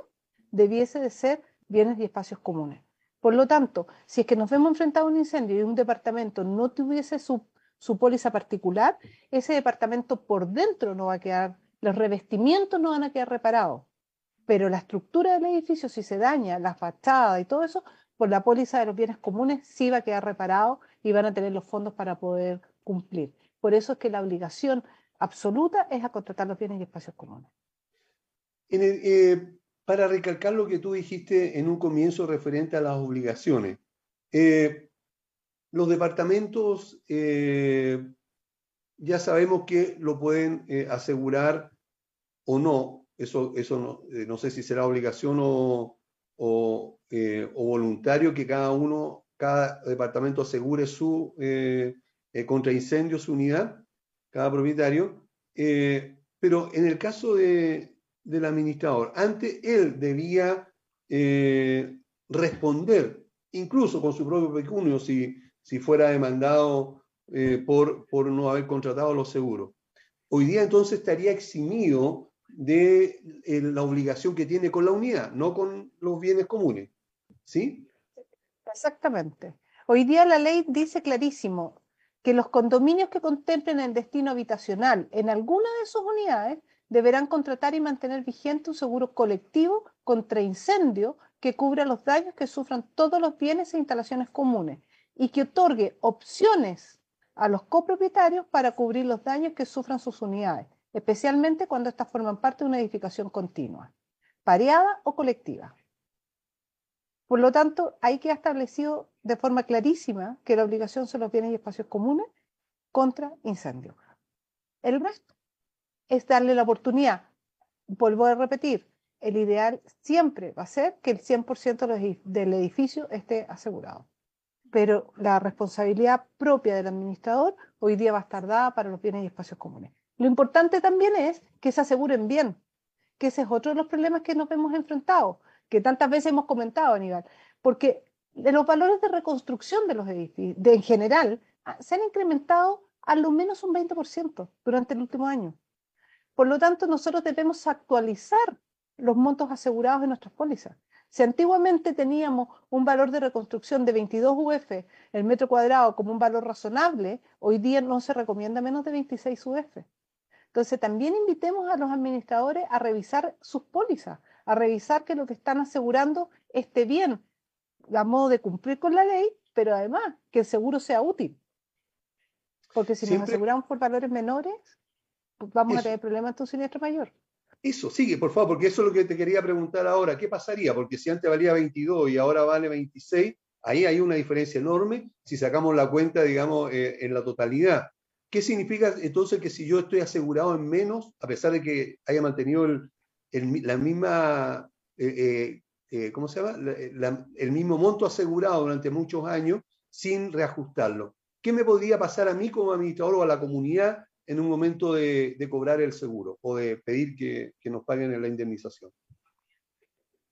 S6: debiese de ser bienes y espacios comunes. Por lo tanto, si es que nos vemos enfrentados a un incendio y un departamento no tuviese su, su póliza particular, ese departamento por dentro no va a quedar, los revestimientos no van a quedar reparados. Pero la estructura del edificio, si se daña, la fachada y todo eso, por la póliza de los bienes comunes sí va a quedar reparado y van a tener los fondos para poder cumplir. Por eso es que la obligación absoluta es a contratar los bienes y espacios comunes.
S3: Eh, para recalcar lo que tú dijiste en un comienzo referente a las obligaciones. Eh, los departamentos eh, ya sabemos que lo pueden asegurar o no. Eso, eso no, sé si será obligación o, o, voluntario que cada uno, cada departamento asegure su contra incendio, su unidad, cada propietario. pero en el caso de, del administrador. Antes él debía eh, responder, incluso con su propio pecunio, si, si fuera demandado eh, por, por no haber contratado los seguros. Hoy día entonces estaría eximido de eh, la obligación que tiene con la unidad, no con los bienes comunes. ¿Sí?
S6: Exactamente. Hoy día la ley dice clarísimo que los condominios que contemplen el destino habitacional en alguna de sus unidades deberán contratar y mantener vigente un seguro colectivo contra incendio que cubra los daños que sufran todos los bienes e instalaciones comunes y que otorgue opciones a los copropietarios para cubrir los daños que sufran sus unidades, especialmente cuando éstas forman parte de una edificación continua, pareada o colectiva. Por lo tanto, ahí queda establecido de forma clarísima que la obligación son los bienes y espacios comunes contra incendios. El resto es darle la oportunidad. Vuelvo a repetir, el ideal siempre va a ser que el 100% del edificio esté asegurado. Pero la responsabilidad propia del administrador hoy día va a estar dada para los bienes y espacios comunes. Lo importante también es que se aseguren bien, que ese es otro de los problemas que nos hemos enfrentado, que tantas veces hemos comentado, Aníbal, porque los valores de reconstrucción de los edificios, de, en general, ah, se han incrementado a lo menos un 20% durante el último año. Por lo tanto, nosotros debemos actualizar los montos asegurados de nuestras pólizas. Si antiguamente teníamos un valor de reconstrucción de 22 UF el metro cuadrado como un valor razonable, hoy día no se recomienda menos de 26 UF. Entonces, también invitemos a los administradores a revisar sus pólizas, a revisar que lo que están asegurando esté bien, a modo de cumplir con la ley, pero además que el seguro sea útil. Porque si nos aseguramos por valores menores, pues vamos a tener problemas en un siniestro mayor.
S3: Eso, sigue, por favor, porque eso es lo que te quería preguntar ahora. ¿Qué pasaría? Porque si antes valía 22 y ahora vale 26, ahí hay una diferencia enorme si sacamos la cuenta, digamos, eh, en la totalidad. ¿Qué significa entonces que si yo estoy asegurado en menos, a pesar de que haya mantenido el, la misma, eh, eh, ¿cómo se llama? el mismo monto asegurado durante muchos años sin reajustarlo? ¿Qué me podría pasar a mí como administrador o a la comunidad en un momento de, cobrar el seguro o de pedir que, nos paguen la indemnización.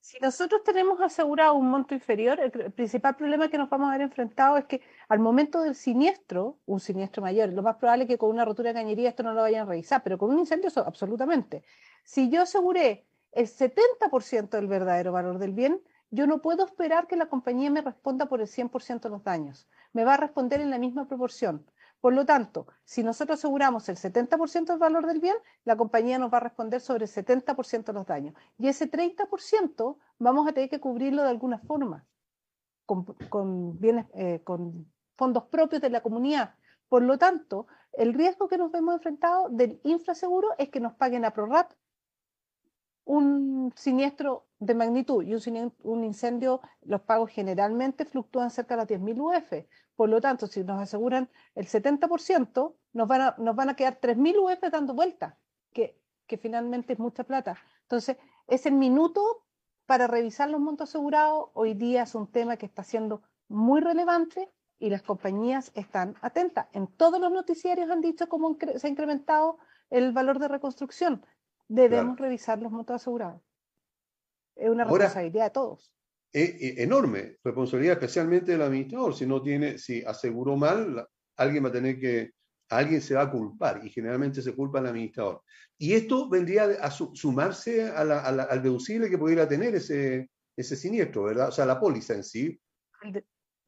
S6: Si nosotros tenemos asegurado un monto inferior, el, principal problema que nos vamos a ver enfrentado es que al momento del siniestro, un siniestro mayor, lo más probable es que con una rotura de cañería esto no lo vayan a revisar, pero con un incendio absolutamente. Si yo aseguré el 70% del verdadero valor del bien, yo no puedo esperar que la compañía me responda por el 100% de los daños. Me va a responder en la misma proporción. Por lo tanto, si nosotros aseguramos el 70% del valor del bien, la compañía nos va a responder sobre el 70% de los daños. Y ese 30% vamos a tener que cubrirlo de alguna forma, con, bienes, eh, con fondos propios de la comunidad. Por lo tanto, el riesgo que nos vemos enfrentado del infraseguro es que nos paguen a ProRat un siniestro de magnitud y un, incendio, los pagos generalmente fluctúan cerca de las 10.000 UF. Por lo tanto, si nos aseguran el 70%, nos van a, nos van a quedar 3.000 UF dando vuelta, que, que finalmente es mucha plata. Entonces, es el minuto para revisar los montos asegurados. Hoy día es un tema que está siendo muy relevante y las compañías están atentas. En todos los noticiarios han dicho cómo se ha incrementado el valor de reconstrucción debemos revisar los montos asegurados. Es una responsabilidad de todos.
S3: Enorme, responsabilidad especialmente del administrador. Si no tiene, si aseguró mal, alguien va a tener que, alguien se va a culpar y generalmente se culpa al administrador. Y esto vendría a sumarse al deducible que pudiera tener ese, ese siniestro, ¿verdad? O sea, la póliza en sí.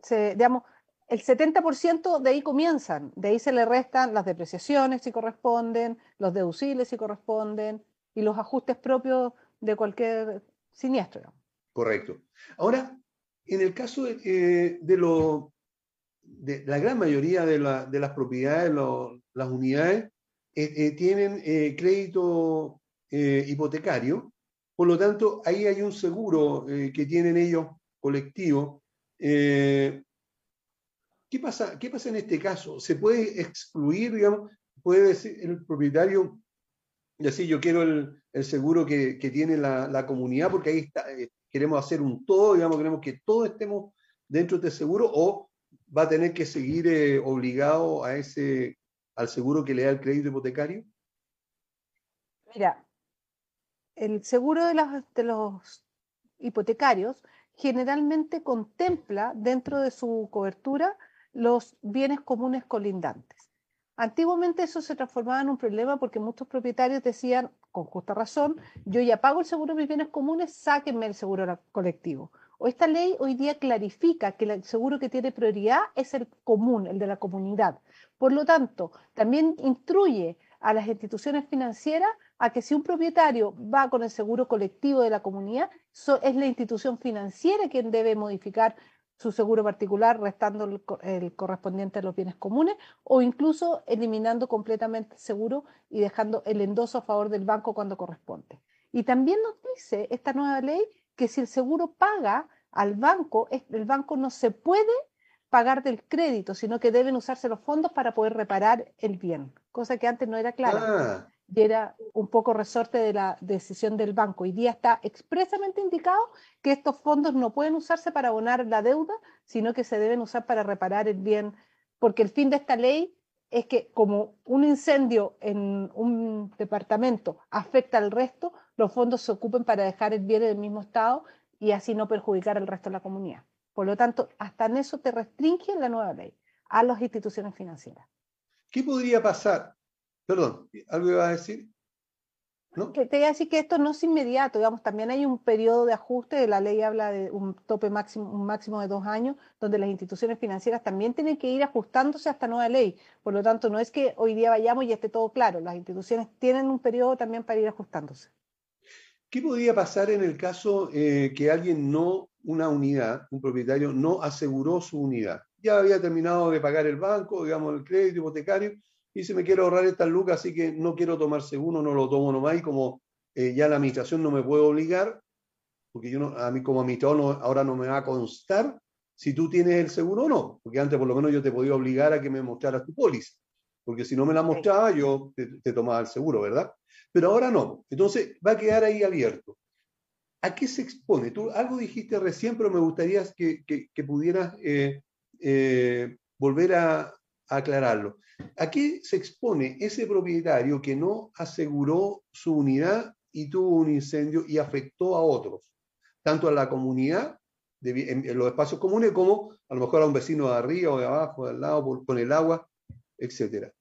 S6: Se, digamos, el 70% de ahí comienzan, de ahí se le restan las depreciaciones si corresponden, los deducibles si corresponden y los ajustes propios de cualquier siniestro.
S3: Correcto. Ahora, en el caso de, eh, de, la gran mayoría de, las propiedades, las unidades, eh, eh, tienen crédito hipotecario, por lo tanto, ahí hay un seguro que tienen ellos colectivo ¿Qué pasa, ¿Qué pasa en este caso? ¿Se puede excluir, digamos, puede decir el propietario, decir, yo quiero el, seguro que, tiene la, comunidad, porque ahí está, eh, queremos hacer un todo, digamos, queremos que todos estemos dentro de este seguro, o va a tener que seguir eh, obligado a ese, al seguro que le da el crédito hipotecario?
S6: Mira, el seguro de los hipotecarios generalmente contempla dentro de su cobertura los bienes comunes colindantes. Antiguamente eso se transformaba en un problema porque muchos propietarios decían, con justa razón, yo ya pago el seguro de mis bienes comunes, sáquenme el seguro colectivo. O esta ley hoy día clarifica que el seguro que tiene prioridad es el común, el de la comunidad. Por lo tanto, también instruye a las instituciones financieras a que si un propietario va con el seguro colectivo de la comunidad, es la institución financiera quien debe modificar su seguro particular, restando el, correspondiente a los bienes comunes o incluso eliminando completamente el seguro y dejando el endoso a favor del banco cuando corresponde. Y también nos dice esta nueva ley que si el seguro paga al banco, el banco no se puede pagar del crédito, sino que deben usarse los fondos para poder reparar el bien, cosa que antes no era clara. Ah. Y era un poco resorte de la decisión del banco. Hoy día está expresamente indicado que estos fondos no pueden usarse para abonar la deuda, sino que se deben usar para reparar el bien, porque el fin de esta ley es que como un incendio en un departamento afecta al resto, los fondos se ocupen para dejar el bien en el mismo estado y así no perjudicar al resto de la comunidad. Por lo tanto, hasta en eso te restringe la nueva ley a las instituciones financieras.
S3: ¿Qué podría pasar? Perdón, ¿algo iba a decir?
S6: ¿No? Que te voy a decir que esto no es inmediato, digamos, también hay un periodo de ajuste, la ley habla de un tope máximo, un máximo de dos años, donde las instituciones financieras también tienen que ir ajustándose a esta nueva ley. Por lo tanto, no es que hoy día vayamos y esté todo claro, las instituciones tienen un periodo también para ir ajustándose.
S3: ¿Qué podría pasar en el caso eh, que alguien no, una unidad, un propietario, no aseguró su unidad? Ya había terminado de pagar el banco, digamos, el crédito hipotecario, y se me quiere ahorrar estas lucas, así que no quiero tomar seguro, no lo tomo nomás, y como eh, ya la administración no me puede obligar, porque yo no, a mí como administrador ahora no me va a constar si tú tienes el seguro o no, porque antes por lo menos yo te podía obligar a que me mostraras tu póliza, porque si no me la mostraba yo te tomaba el seguro, ¿verdad? pero ahora no. Entonces va a quedar ahí abierto. ¿A qué se expone? Tú algo dijiste recién, pero me gustaría que, pudieras eh, eh, volver a, aclararlo. ¿A qué se expone ese propietario que no aseguró su unidad y tuvo un incendio y afectó a otros? Tanto a la comunidad, en, los espacios comunes, como a lo mejor a un vecino de arriba o de abajo, de al lado, con el agua, etcétera.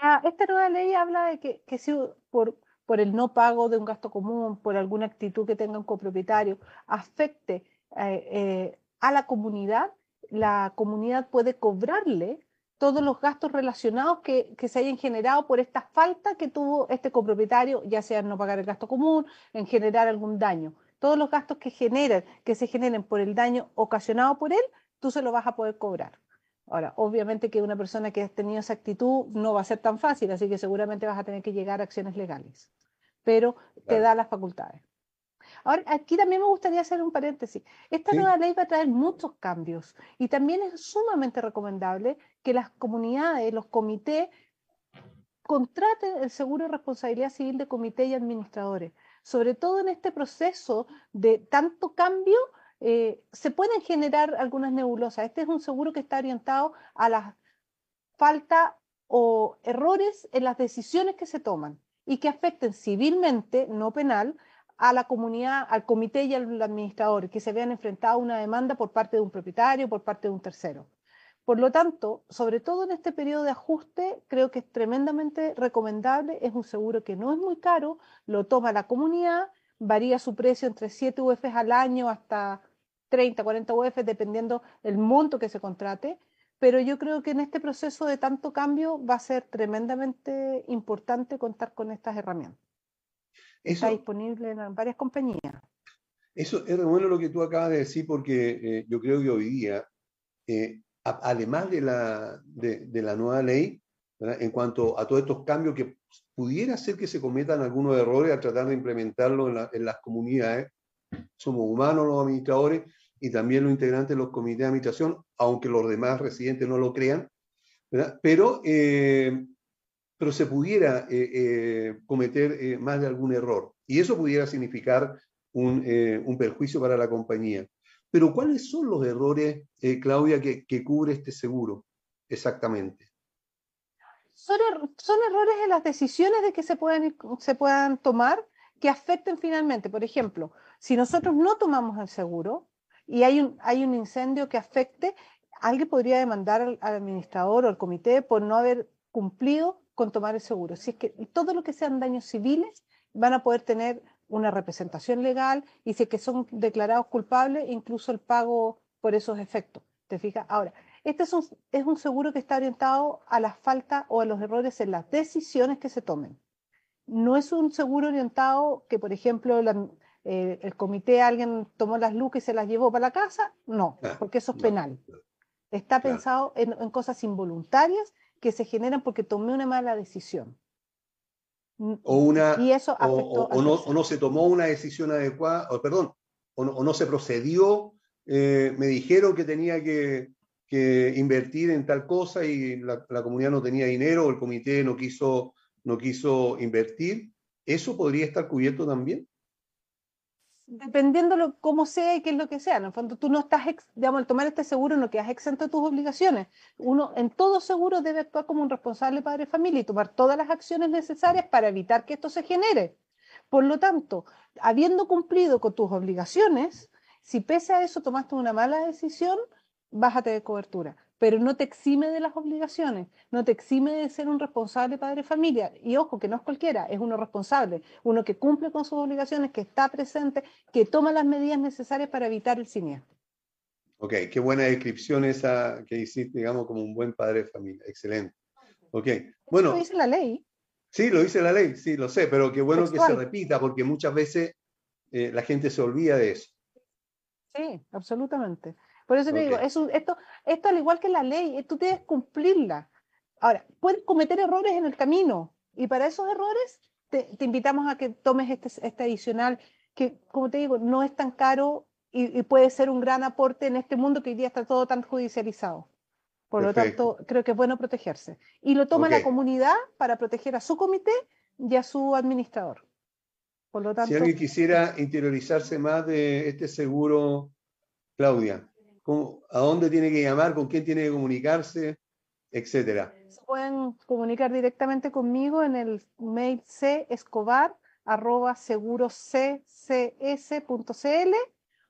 S6: Ah, esta nueva ley habla de que, que si por, por el no pago de un gasto común, por alguna actitud que tenga un copropietario, afecte eh, eh, a la comunidad, la comunidad puede cobrarle todos los gastos relacionados que, que, se hayan generado por esta falta que tuvo este copropietario, ya sea en no pagar el gasto común, en generar algún daño. Todos los gastos que generen, que se generen por el daño ocasionado por él, tú se lo vas a poder cobrar. Ahora, obviamente que una persona que ha tenido esa actitud no va a ser tan fácil, así que seguramente vas a tener que llegar a acciones legales, pero te da las facultades. Ahora, aquí también me gustaría hacer un paréntesis. Esta nueva ley va a traer muchos cambios y también es sumamente recomendable que las comunidades, los comités, contraten el seguro de responsabilidad civil de comité y administradores, sobre todo en este proceso de tanto cambio eh, se pueden generar algunas nebulosas. Este es un seguro que está orientado a la falta o errores en las decisiones que se toman y que afecten civilmente, no penal, a la comunidad, al comité y al administrador, que se vean enfrentados a una demanda por parte de un propietario, por parte de un tercero. Por lo tanto, sobre todo en este periodo de ajuste, creo que es tremendamente recomendable, es un seguro que no es muy caro, lo toma la comunidad varía su precio entre 7 UF al año hasta 30, 40 UF, dependiendo el monto que se contrate. Pero yo creo que en este proceso de tanto cambio va a ser tremendamente importante contar con estas herramientas. Está disponible en varias compañías.
S3: Eso es bueno lo que tú acabas de decir, porque eh, yo creo que hoy día, eh, además de la, de, la nueva ley, en cuanto a todos estos cambios que pudiera ser que se cometan algunos errores al tratar de implementarlo en, las comunidades. Somos humanos los administradores y también los integrantes de los comités de administración, aunque los demás residentes no lo crean, Pero, eh, pero se pudiera eh, eh, cometer más de algún error y eso pudiera significar un, un, perjuicio para la compañía. Pero ¿cuáles son los errores, Claudia, que, cubre este seguro exactamente?
S6: son, errores en las decisiones de que se puedan, se puedan tomar que afecten finalmente. Por ejemplo, si nosotros no tomamos el seguro y hay un, hay un incendio que afecte, alguien podría demandar al, administrador o al comité por no haber cumplido con tomar el seguro. Si es que todo lo que sean daños civiles van a poder tener una representación legal y si es que son declarados culpables, incluso el pago por esos efectos. ¿Te fijas? Ahora, este es un, seguro que está orientado a la falta o a los errores en las decisiones que se tomen. No es un seguro orientado que, por ejemplo, eh, el comité, alguien tomó las luces y se las llevó para la casa. No, porque eso es penal. Está pensado en, cosas involuntarias que se generan porque tomé una mala decisión.
S3: O, una, y eso o, no, se tomó una decisión adecuada, o perdón, o no, se procedió, eh, me dijeron que tenía que, invertir en tal cosa y la, comunidad no tenía dinero o el comité no quiso, no quiso invertir, ¿eso podría estar cubierto también?
S6: Dependiendo lo, cómo sea y qué es lo que sea. En el fondo, tú no estás, digamos, al tomar este seguro no quedas exento de tus obligaciones. Uno en todo seguro debe actuar como un responsable padre de familia y tomar todas las acciones necesarias para evitar que esto se genere. Por lo tanto, habiendo cumplido con tus obligaciones, si pese a eso tomaste una mala decisión, bájate de cobertura. Pero no te exime de las obligaciones, no te exime de ser un responsable padre de familia. Y ojo, que no es cualquiera, es uno responsable, uno que cumple con sus obligaciones, que está presente, que toma las medidas necesarias para evitar el siniestro.
S3: Ok, qué buena descripción esa que hiciste, digamos, como un buen padre de familia. Excelente. Ok, bueno.
S6: Eso dice la ley.
S3: Sí, lo dice la ley, sí, lo sé, pero qué bueno que se repita porque muchas veces eh, la gente se olvida de eso.
S6: Sí, absolutamente. Por eso te digo, esto, esto al igual que la ley, eh, tú debes cumplirla. Ahora, puedes cometer errores en el camino y para esos errores te, invitamos a que tomes este, este, adicional que, como te digo, no es tan caro y, y, puede ser un gran aporte en este mundo que hoy día está todo tan judicializado. Por lo tanto, creo que es bueno protegerse. Y lo toma la comunidad para proteger a su comité y a su administrador. Por lo tanto,
S3: si alguien quisiera interiorizarse más de este seguro, Claudia, ¿a dónde tiene que llamar? ¿Con quién tiene que comunicarse? Etcétera.
S6: Se pueden comunicar directamente conmigo en el mail escobar arroba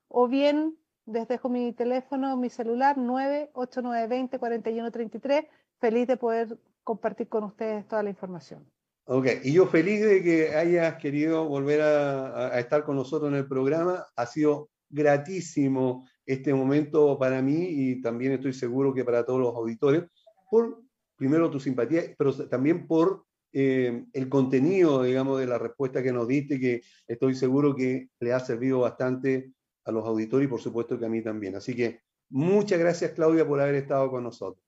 S6: o bien les dejo mi teléfono, mi celular 989204133. Feliz de poder compartir con ustedes toda la información.
S3: Ok, y yo feliz de que hayas querido volver a, estar con nosotros en el programa. Ha sido gratísimo este momento para mí y también estoy seguro que para todos los auditores, por primero tu simpatía, pero también por eh, el contenido, digamos, de la respuesta que nos diste, que estoy seguro que le ha servido bastante a los auditores y por supuesto que a mí también. Así que muchas gracias Claudia por haber estado con nosotros.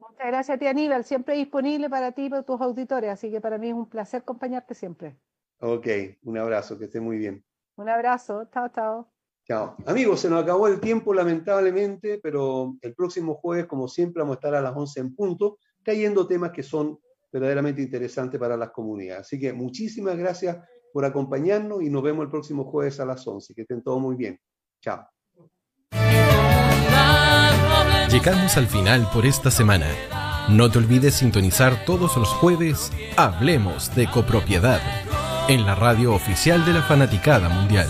S6: Muchas gracias a ti Aníbal, siempre disponible para ti y para tus auditores, así que para mí es un placer acompañarte siempre.
S3: Ok, un abrazo, que esté muy bien.
S6: Un abrazo, chao, chao.
S3: Chao. Amigos, se nos acabó el tiempo lamentablemente, pero el próximo jueves, como siempre, vamos a estar a las 11 en punto, trayendo temas que son verdaderamente interesantes para las comunidades. Así que muchísimas gracias por acompañarnos y nos vemos el próximo jueves a las 11. Que estén todos muy bien. Chao.
S1: Llegamos al final por esta semana. No te olvides sintonizar todos los jueves Hablemos de copropiedad en la radio oficial de la Fanaticada Mundial.